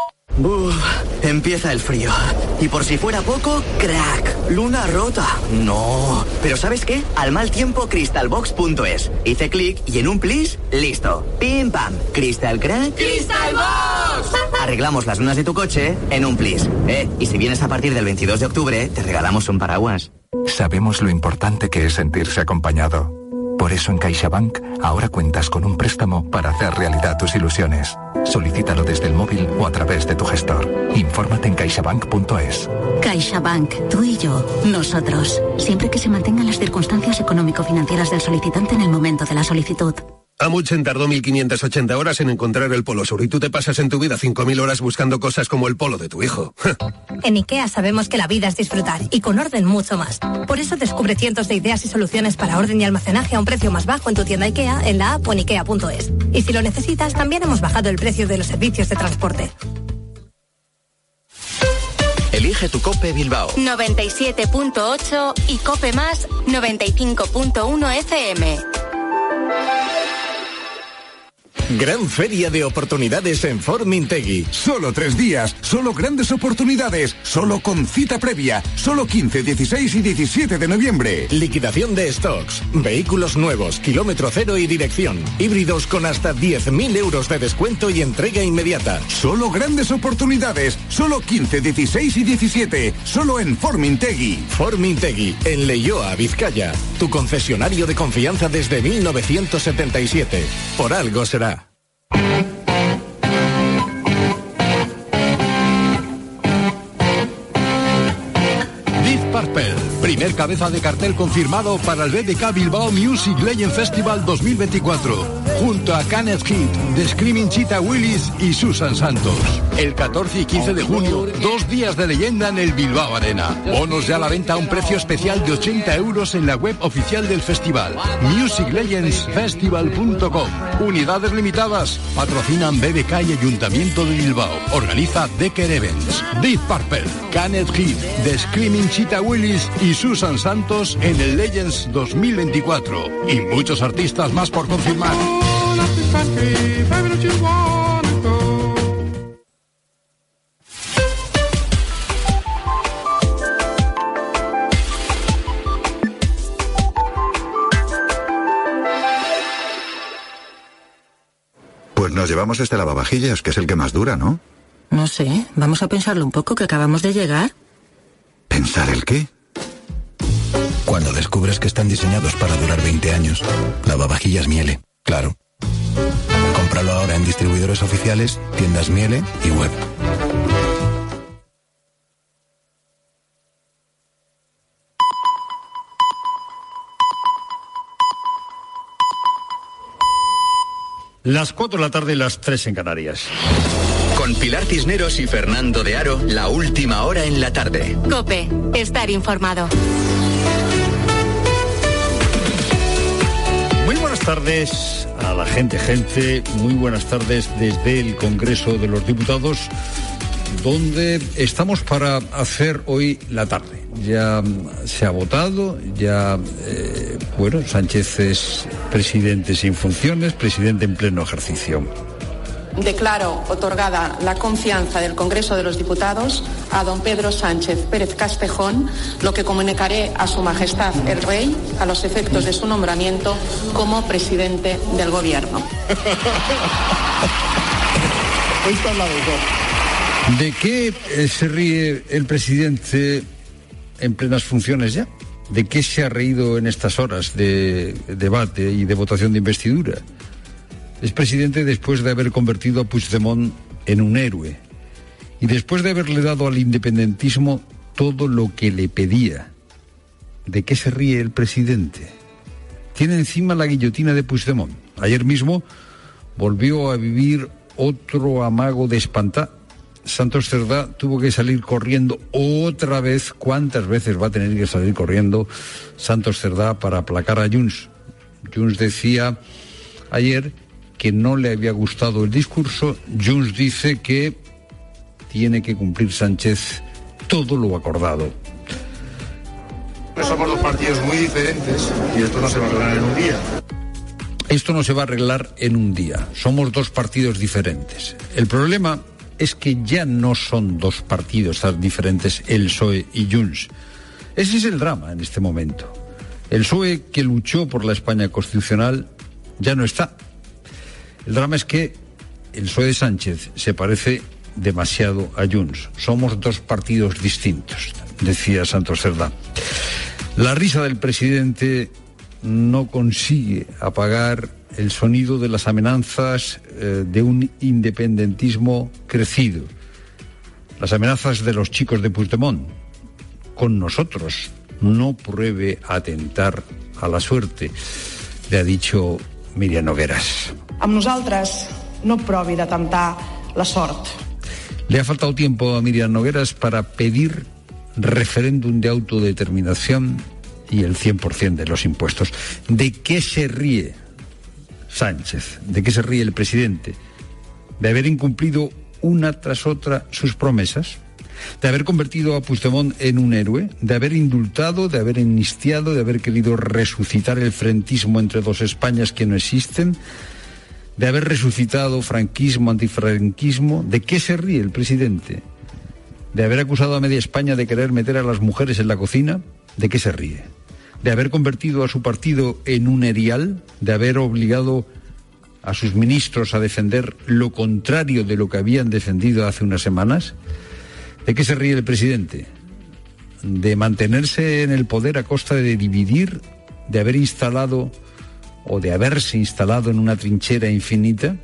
Uf, empieza el frío. Y por si fuera poco, crack, luna rota. No. Pero ¿sabes qué? Al mal tiempo, crystalbox.es. Hice clic y en un plis, listo. Pim pam. Crystal crack. ¡Crystal Box! Arreglamos las lunas de tu coche en un plis. Eh, y si vienes a partir del 22 de octubre, te regalamos un paraguas. Sabemos lo importante que es sentirse acompañado. Por eso en CaixaBank ahora cuentas con un préstamo para hacer realidad tus ilusiones. Solicítalo desde el móvil o a través de tu gestor. Infórmate en caixabank.es. CaixaBank, tú y yo, nosotros. Siempre que se mantengan las circunstancias económico-financieras del solicitante en el momento de la solicitud. Amundsen tardó 1580 horas en encontrar el Polo Sur y tú te pasas en tu vida 5000 horas buscando cosas como el polo de tu hijo. En IKEA sabemos que la vida es disfrutar y con orden mucho más. Por eso descubre cientos de ideas y soluciones para orden y almacenaje a un precio más bajo en tu tienda IKEA, en la app o en IKEA.es. Y si lo necesitas, también hemos bajado el precio de los servicios de transporte. Elige tu Cope Bilbao. 97.8 y Cope Más 95.1 FM. Gran feria de oportunidades en Ford Mintegui. Solo tres días, solo grandes oportunidades, solo con cita previa, solo 15, 16 y 17 de noviembre. Liquidación de stocks, vehículos nuevos, kilómetro cero y dirección, híbridos con hasta 10.000 euros de descuento y entrega inmediata. Solo grandes oportunidades, solo 15, 16 y 17, solo en Ford Mintegui. Ford Mintegui, en Leioa, Vizcaya, tu concesionario de confianza desde 1977. Por algo será. Deep primer cabeza de cartel confirmado para el BBK Bilbao Music Legend Festival 2024, junto a Kenneth Heat, The Screaming Cheetah Willis y Susan Santos. El 14 y 15 de junio, dos días de leyenda en el Bilbao Arena. Bonos ya a la venta a un precio especial de 80 euros en la web oficial del festival, musiclegendsfestival.com. Unidades limitadas, patrocinan BBK y Ayuntamiento de Bilbao. Organiza Decker Events, Deep Purple, Kenneth Heat, The Screaming Cheetah Willis y y Susan Santos en el Legends 2024 y muchos artistas más por confirmar. Pues nos llevamos este lavavajillas, que es el que más dura, ¿no? No sé, vamos a pensarlo un poco, que acabamos de llegar. ¿Pensar el qué? Cuando descubres que están diseñados para durar 20 años, lavavajillas Miele, claro. Cómpralo ahora en distribuidores oficiales, tiendas Miele y web. Las 4 de la tarde y las 3 en Canarias. Con Pilar Cisneros y Fernando de Aro, la última hora en la tarde. Cope, estar informado. Tardes a la gente, gente. Muy buenas tardes desde el Congreso de los Diputados, donde estamos para hacer hoy la tarde. Ya se ha votado, ya, eh, bueno, Sánchez es presidente sin funciones, presidente en pleno ejercicio. Declaro otorgada la confianza del Congreso de los Diputados a don Pedro Sánchez Pérez Castejón, lo que comunicaré a Su Majestad el Rey a los efectos de su nombramiento como presidente del Gobierno. ¿De qué eh, se ríe el presidente en plenas funciones ya? ¿De qué se ha reído en estas horas de debate y de votación de investidura? Es presidente después de haber convertido a Puigdemont en un héroe y después de haberle dado al independentismo todo lo que le pedía. ¿De qué se ríe el presidente? Tiene encima la guillotina de Puigdemont. Ayer mismo volvió a vivir otro amago de espantar. Santos Cerdá tuvo que salir corriendo otra vez. ¿Cuántas veces va a tener que salir corriendo Santos Cerdá para aplacar a Junts? Junts decía ayer que no le había gustado el discurso. Junts dice que tiene que cumplir Sánchez todo lo acordado. Somos dos partidos muy diferentes y esto no se va a arreglar en un día. Esto no se va a arreglar en un día. Somos dos partidos diferentes. El problema es que ya no son dos partidos tan diferentes, el PSOE y Junts. Ese es el drama en este momento. El PSOE que luchó por la España constitucional ya no está. El drama es que el PSOE Sánchez se parece demasiado a Junts. Somos dos partidos distintos, decía Santos Cerdá. La risa del presidente no consigue apagar el sonido de las amenazas eh, de un independentismo crecido. Las amenazas de los chicos de Puigdemont. Con nosotros no pruebe atentar a la suerte, le ha dicho Miriam Nogueras. Amb nosaltres no provi de la sort. Le ha faltado tiempo a Miriam Nogueras para pedir referéndum de autodeterminación y el 100% de los impuestos. ¿De qué se ríe Sánchez? ¿De qué se ríe el presidente? ¿De haber incumplido una tras otra sus promesas? ¿De haber convertido a Puigdemont en un héroe? ¿De haber indultado? ¿De haber amnistiado? ¿De haber querido resucitar el frentismo entre dos Españas que no existen? ¿De haber resucitado franquismo, antifranquismo? ¿De qué se ríe el presidente? ¿De haber acusado a media España de querer meter a las mujeres en la cocina? ¿De qué se ríe? ¿De haber convertido a su partido en un erial? ¿De haber obligado a sus ministros a defender lo contrario de lo que habían defendido hace unas semanas? ¿De qué se ríe el presidente? ¿De mantenerse en el poder a costa de dividir? ¿De haber instalado o de haberse instalado en una trinchera infinita?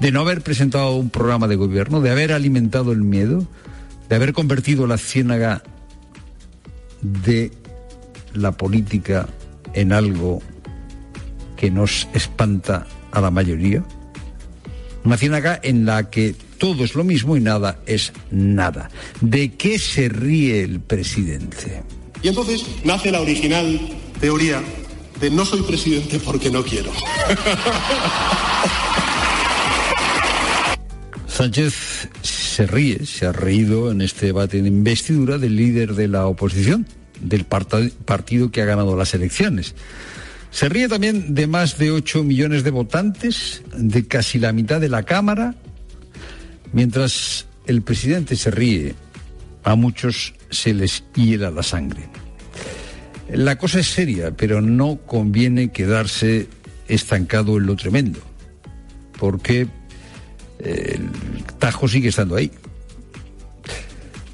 ¿De no haber presentado un programa de gobierno? ¿De haber alimentado el miedo? ¿De haber convertido la ciénaga de la política en algo que nos espanta a la mayoría? Una ciénaga en la que todo es lo mismo y nada es nada. ¿De qué se ríe el presidente? Y entonces nace la original teoría de no soy presidente porque no quiero. Sánchez se ríe, se ha reído en este debate de investidura del líder de la oposición, del partido que ha ganado las elecciones. Se ríe también de más de 8 millones de votantes, de casi la mitad de la Cámara. Mientras el presidente se ríe, a muchos se les hiela la sangre. La cosa es seria, pero no conviene quedarse estancado en lo tremendo, porque el Tajo sigue estando ahí.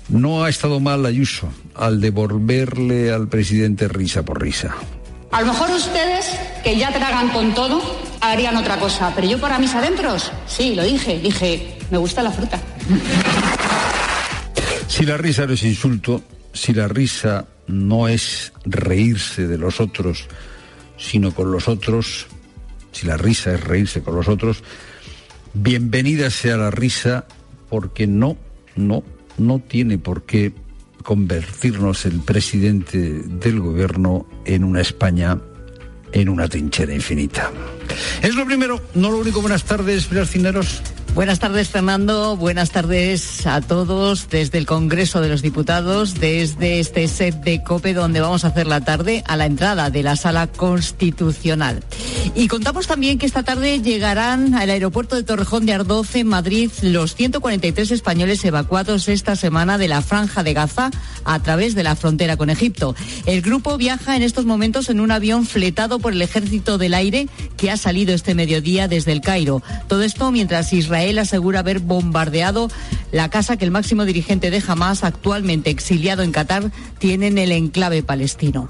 No ha estado mal Ayuso al devolverle al presidente risa por risa. A lo mejor ustedes, que ya tragan con todo, harían otra cosa, pero yo para mis adentros, sí, lo dije, dije, me gusta la fruta. Si la risa no es insulto, si la risa no es reírse de los otros, sino con los otros, si la risa es reírse con los otros, bienvenida sea la risa porque no, no, no tiene por qué convertirnos el presidente del gobierno en una España en una trinchera infinita. Es lo primero, no lo único. Buenas tardes, Pilar Cineros. Buenas tardes, Fernando. Buenas tardes a todos desde el Congreso de los Diputados, desde este set de COPE donde vamos a hacer la tarde a la entrada de la Sala Constitucional. Y contamos también que esta tarde llegarán al aeropuerto de Torrejón de Ardoce, en Madrid, los 143 españoles evacuados esta semana de la Franja de Gaza a través de la frontera con Egipto. El grupo viaja en estos momentos en un avión fletado por el Ejército del Aire que ha salido este mediodía desde el Cairo. Todo esto mientras Israel asegura haber bombardeado la casa que el máximo dirigente de Hamas, actualmente exiliado en Qatar, tiene en el enclave palestino.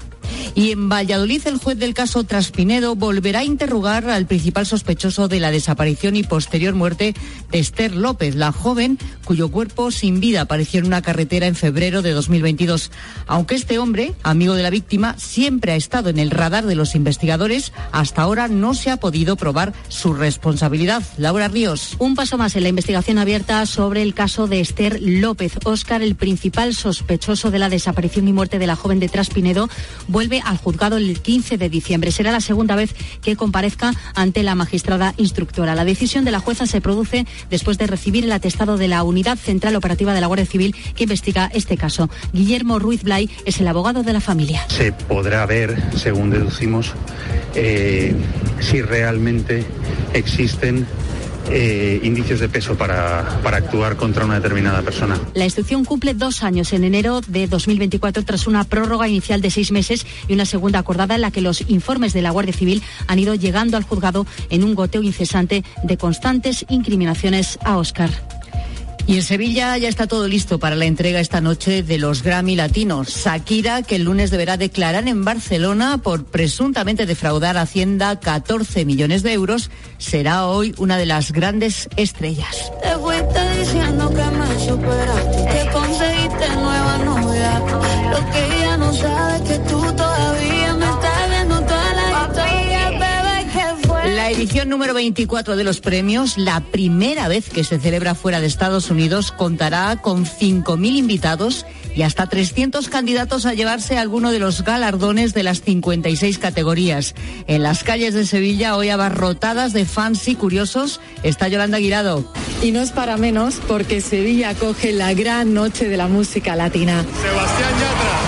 Y en Valladolid, el juez del caso Traspinedo volverá a interrogar al principal sospechoso de la desaparición y posterior muerte de Esther López, la joven cuyo cuerpo sin vida apareció en una carretera en febrero de 2022. Aunque este hombre, amigo de la víctima, siempre ha estado en el radar de los investigadores, hasta ahora no se ha podido probar su responsabilidad. Laura Ríos. Un paso más en la investigación abierta sobre el caso de Esther López. Óscar, el principal sospechoso de la desaparición y muerte de la joven de Traspinedo, vuelve al juzgado el 15 de diciembre. Será la segunda vez que comparezca ante la magistrada instructora. La decisión de la jueza se produce después de recibir el atestado de la Unidad Central Operativa de la Guardia Civil que investiga este caso. Guillermo Ruiz Blay es el abogado de la familia. Se podrá ver, según deducimos, eh, si realmente existen eh, indicios de peso para, para actuar contra una determinada persona. La instrucción cumple dos años en enero de 2024 tras una prórroga inicial de seis meses y una segunda acordada en la que los informes de la Guardia Civil han ido llegando al juzgado en un goteo incesante de constantes incriminaciones a Oscar. Y en Sevilla ya está todo listo para la entrega esta noche de los Grammy Latinos. Shakira, que el lunes deberá declarar en Barcelona por presuntamente defraudar a Hacienda 14 millones de euros, será hoy una de las grandes estrellas. Te diciendo que me superaste, edición número 24 de los premios, la primera vez que se celebra fuera de Estados Unidos, contará con 5.000 invitados y hasta 300 candidatos a llevarse alguno de los galardones de las 56 categorías. En las calles de Sevilla, hoy abarrotadas de fans y curiosos, está Yolanda Guirado. Y no es para menos porque Sevilla acoge la gran noche de la música latina. Sebastián Yatra.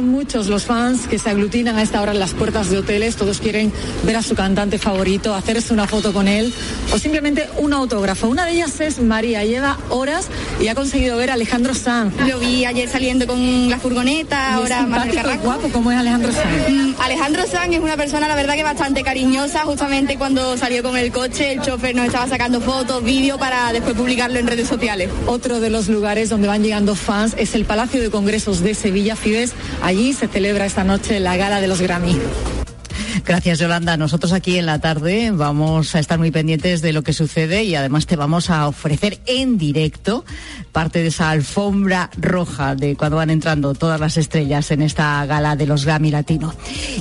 Son muchos los fans que se aglutinan a esta hora en las puertas de hoteles. Todos quieren ver a su cantante favorito, hacerse una foto con él o simplemente un autógrafo. Una de ellas es María. Lleva horas y ha conseguido ver a Alejandro Sanz. Lo vi ayer saliendo con la furgoneta, ahora simpático, guapo. ¿Cómo es Alejandro Sanz? Mm, Alejandro Sanz es una persona, la verdad, que bastante cariñosa. Justamente cuando salió con el coche, el chofer nos estaba sacando fotos, vídeo para después publicarlo en redes sociales. Otro de los lugares donde van llegando fans es el Palacio de Congresos de Sevilla, Fibes. Allí se celebra esta noche la gala de los Grammy. Gracias, Yolanda. Nosotros aquí en la tarde vamos a estar muy pendientes de lo que sucede y además te vamos a ofrecer en directo parte de esa alfombra roja de cuando van entrando todas las estrellas en esta gala de los Grammy Latino.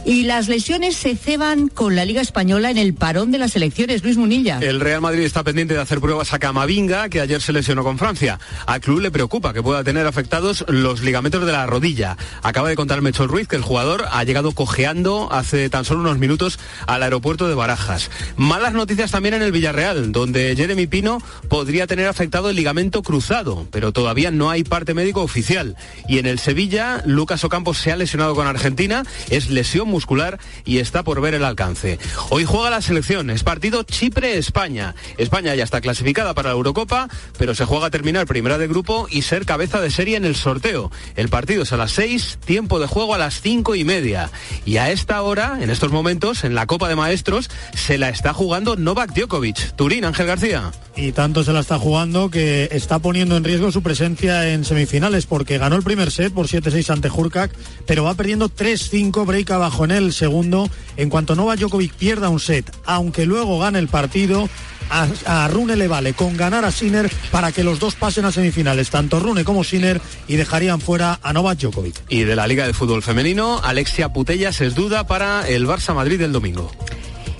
Y las lesiones se ceban con la Liga Española en el parón de las elecciones. Luis Munilla. El Real Madrid está pendiente de hacer pruebas a Camavinga, que ayer se lesionó con Francia. Al club le preocupa que pueda tener afectados los ligamentos de la rodilla. Acaba de contar Mechol Ruiz que el jugador ha llegado cojeando hace tan solo unos unos minutos al aeropuerto de Barajas. Malas noticias también en el Villarreal, donde Jeremy Pino podría tener afectado el ligamento cruzado, pero todavía no hay parte médico oficial. Y en el Sevilla, Lucas Ocampos se ha lesionado con Argentina, es lesión muscular y está por ver el alcance. Hoy juega la selección, es partido Chipre-España. España ya está clasificada para la Eurocopa, pero se juega a terminar primera de grupo y ser cabeza de serie en el sorteo. El partido es a las seis, tiempo de juego a las cinco y media. Y a esta hora, en estos momentos, en la Copa de Maestros, se la está jugando Novak Djokovic. Turín, Ángel García. Y tanto se la está jugando que está poniendo en riesgo su presencia en semifinales porque ganó el primer set por 7-6 ante Hurkacz, pero va perdiendo 3-5 break abajo en el segundo. En cuanto Novak Djokovic pierda un set, aunque luego gane el partido, a, Rune le vale con ganar a Sinner para que los dos pasen a semifinales, tanto Rune como Sinner, y dejarían fuera a Novak Djokovic. Y de la Liga de Fútbol Femenino, Alexia Putellas es duda para el Barça Madrid del domingo.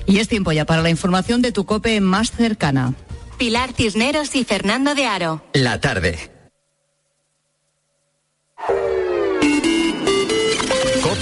Y es tiempo ya para la información de tu cope más cercana. Pilar Cisneros y Fernando de Aro. La tarde.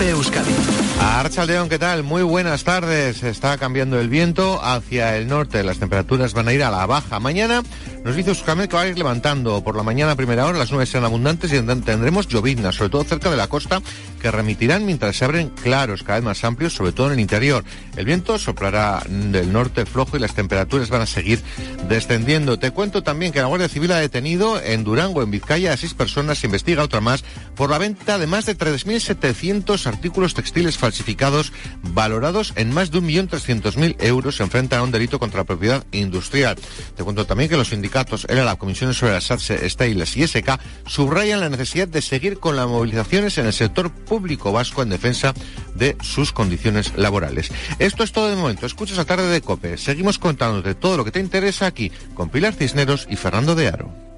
Cope Euskadi. Archaldeón, ¿qué tal? Muy buenas tardes. Está cambiando el viento hacia el norte. Las temperaturas van a ir a la baja. Mañana nos dice Euskadi que va a ir levantando. Por la mañana a primera hora las nubes serán abundantes y tendremos lloviznas, sobre todo cerca de la costa, que remitirán mientras se abren claros cada vez más amplios, sobre todo en el interior. El viento soplará del norte flojo y las temperaturas van a seguir descendiendo. Te cuento también que la Guardia Civil ha detenido en Durango, en Vizcaya, a seis personas, se investiga otra más, por la venta de más de 3.700 artículos textiles falsificados valorados en más de 1.300.000 euros. Se enfrentan a un delito contra la propiedad industrial. Te cuento también que los sindicatos, era la Comisión sobre las Stailes y SK, subrayan la necesidad de seguir con las movilizaciones en el sector público vasco en defensa de sus condiciones laborales. Esto es todo de momento. Escuchas a tarde de COPE. Seguimos contándote todo lo que te interesa aquí con Pilar Cisneros y Fernando de Aro.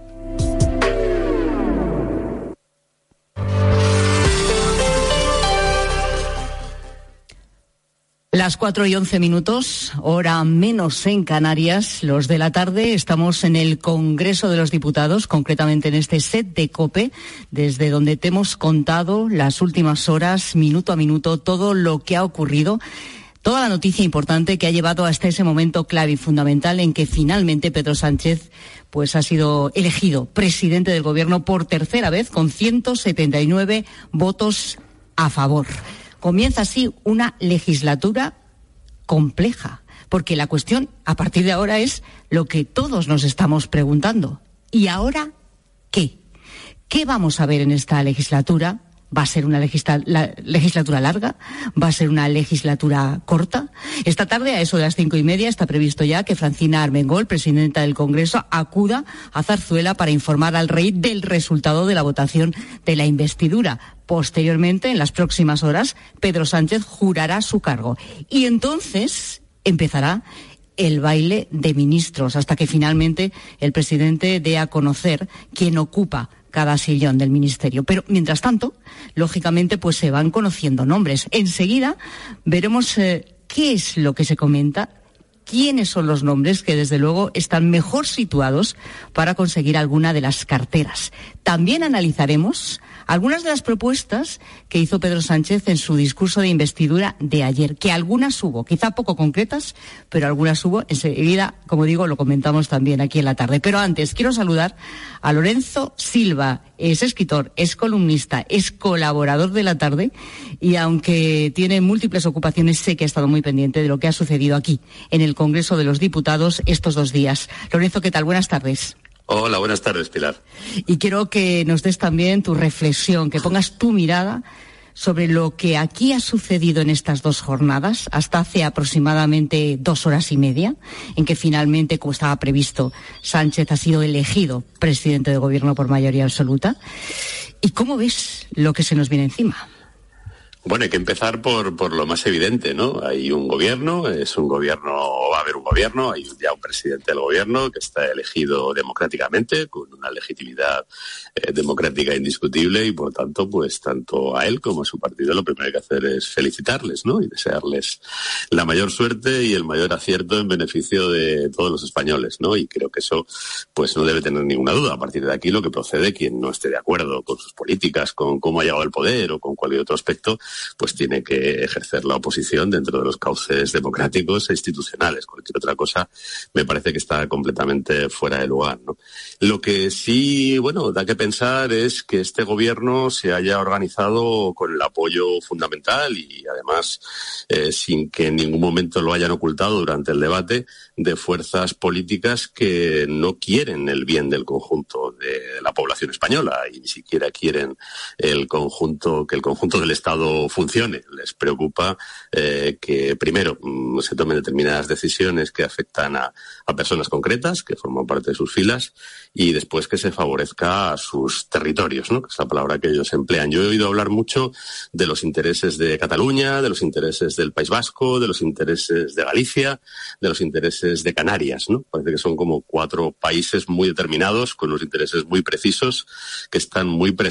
Las cuatro y once minutos, hora menos en Canarias, los de la tarde, estamos en el Congreso de los Diputados, concretamente en este set de COPE, desde donde te hemos contado las últimas horas, minuto a minuto, todo lo que ha ocurrido toda la noticia importante que ha llevado hasta ese momento clave y fundamental en que finalmente Pedro Sánchez pues ha sido elegido presidente del gobierno por tercera vez con 179 votos a favor. Comienza así una legislatura compleja, porque la cuestión a partir de ahora es lo que todos nos estamos preguntando. ¿Y ahora qué? ¿Qué vamos a ver en esta legislatura? ¿Va a ser una legislatura larga? ¿Va a ser una legislatura corta? Esta tarde, a eso de las cinco y media, está previsto ya que Francina Armengol, presidenta del Congreso, acuda a Zarzuela para informar al rey del resultado de la votación de la investidura. Posteriormente, en las próximas horas, Pedro Sánchez jurará su cargo. Y entonces empezará el baile de ministros hasta que finalmente el presidente dé a conocer quién ocupa cada sillón del ministerio. Pero mientras tanto, lógicamente, pues se van conociendo nombres. Enseguida veremos eh, qué es lo que se comenta, quiénes son los nombres que desde luego están mejor situados para conseguir alguna de las carteras. También analizaremos algunas de las propuestas que hizo Pedro Sánchez en su discurso de investidura de ayer, que algunas hubo, quizá poco concretas, pero algunas hubo. Enseguida, como digo, lo comentamos también aquí en la tarde. Pero antes, quiero saludar a Lorenzo Silva. Es escritor, es columnista, es colaborador de la tarde y aunque tiene múltiples ocupaciones, sé que ha estado muy pendiente de lo que ha sucedido aquí en el Congreso de los Diputados estos dos días. Lorenzo, ¿qué tal? Buenas tardes. Hola, buenas tardes, Pilar. Y quiero que nos des también tu reflexión, que pongas tu mirada sobre lo que aquí ha sucedido en estas dos jornadas, hasta hace aproximadamente dos horas y media, en que finalmente, como estaba previsto, Sánchez ha sido elegido presidente de gobierno por mayoría absoluta. ¿Y cómo ves lo que se nos viene encima? Bueno, hay que empezar por, por lo más evidente, ¿no? Hay un gobierno, es un gobierno, va a haber un gobierno, hay ya un presidente del gobierno que está elegido democráticamente, con una legitimidad eh, democrática indiscutible y por tanto, pues tanto a él como a su partido lo primero que hay que hacer es felicitarles, ¿no? Y desearles la mayor suerte y el mayor acierto en beneficio de todos los españoles, ¿no? Y creo que eso, pues no debe tener ninguna duda. A partir de aquí, lo que procede, quien no esté de acuerdo con sus políticas, con cómo ha llegado al poder o con cualquier otro aspecto, pues tiene que ejercer la oposición dentro de los cauces democráticos e institucionales. Cualquier otra cosa me parece que está completamente fuera de lugar. ¿no? Lo que sí, bueno, da que pensar es que este gobierno se haya organizado con el apoyo fundamental y además eh, sin que en ningún momento lo hayan ocultado durante el debate de fuerzas políticas que no quieren el bien del conjunto de la población española y ni siquiera quieren el conjunto que el conjunto del Estado funcione. Les preocupa eh, que primero mm, se tomen determinadas decisiones que afectan a, a personas concretas que forman parte de sus filas y después que se favorezca a sus territorios, ¿no? que es la palabra que ellos emplean. Yo he oído hablar mucho de los intereses de Cataluña, de los intereses del País Vasco, de los intereses de Galicia, de los intereses de Canarias. ¿no? Parece que son como cuatro países muy determinados, con unos intereses muy precisos, que están muy preservados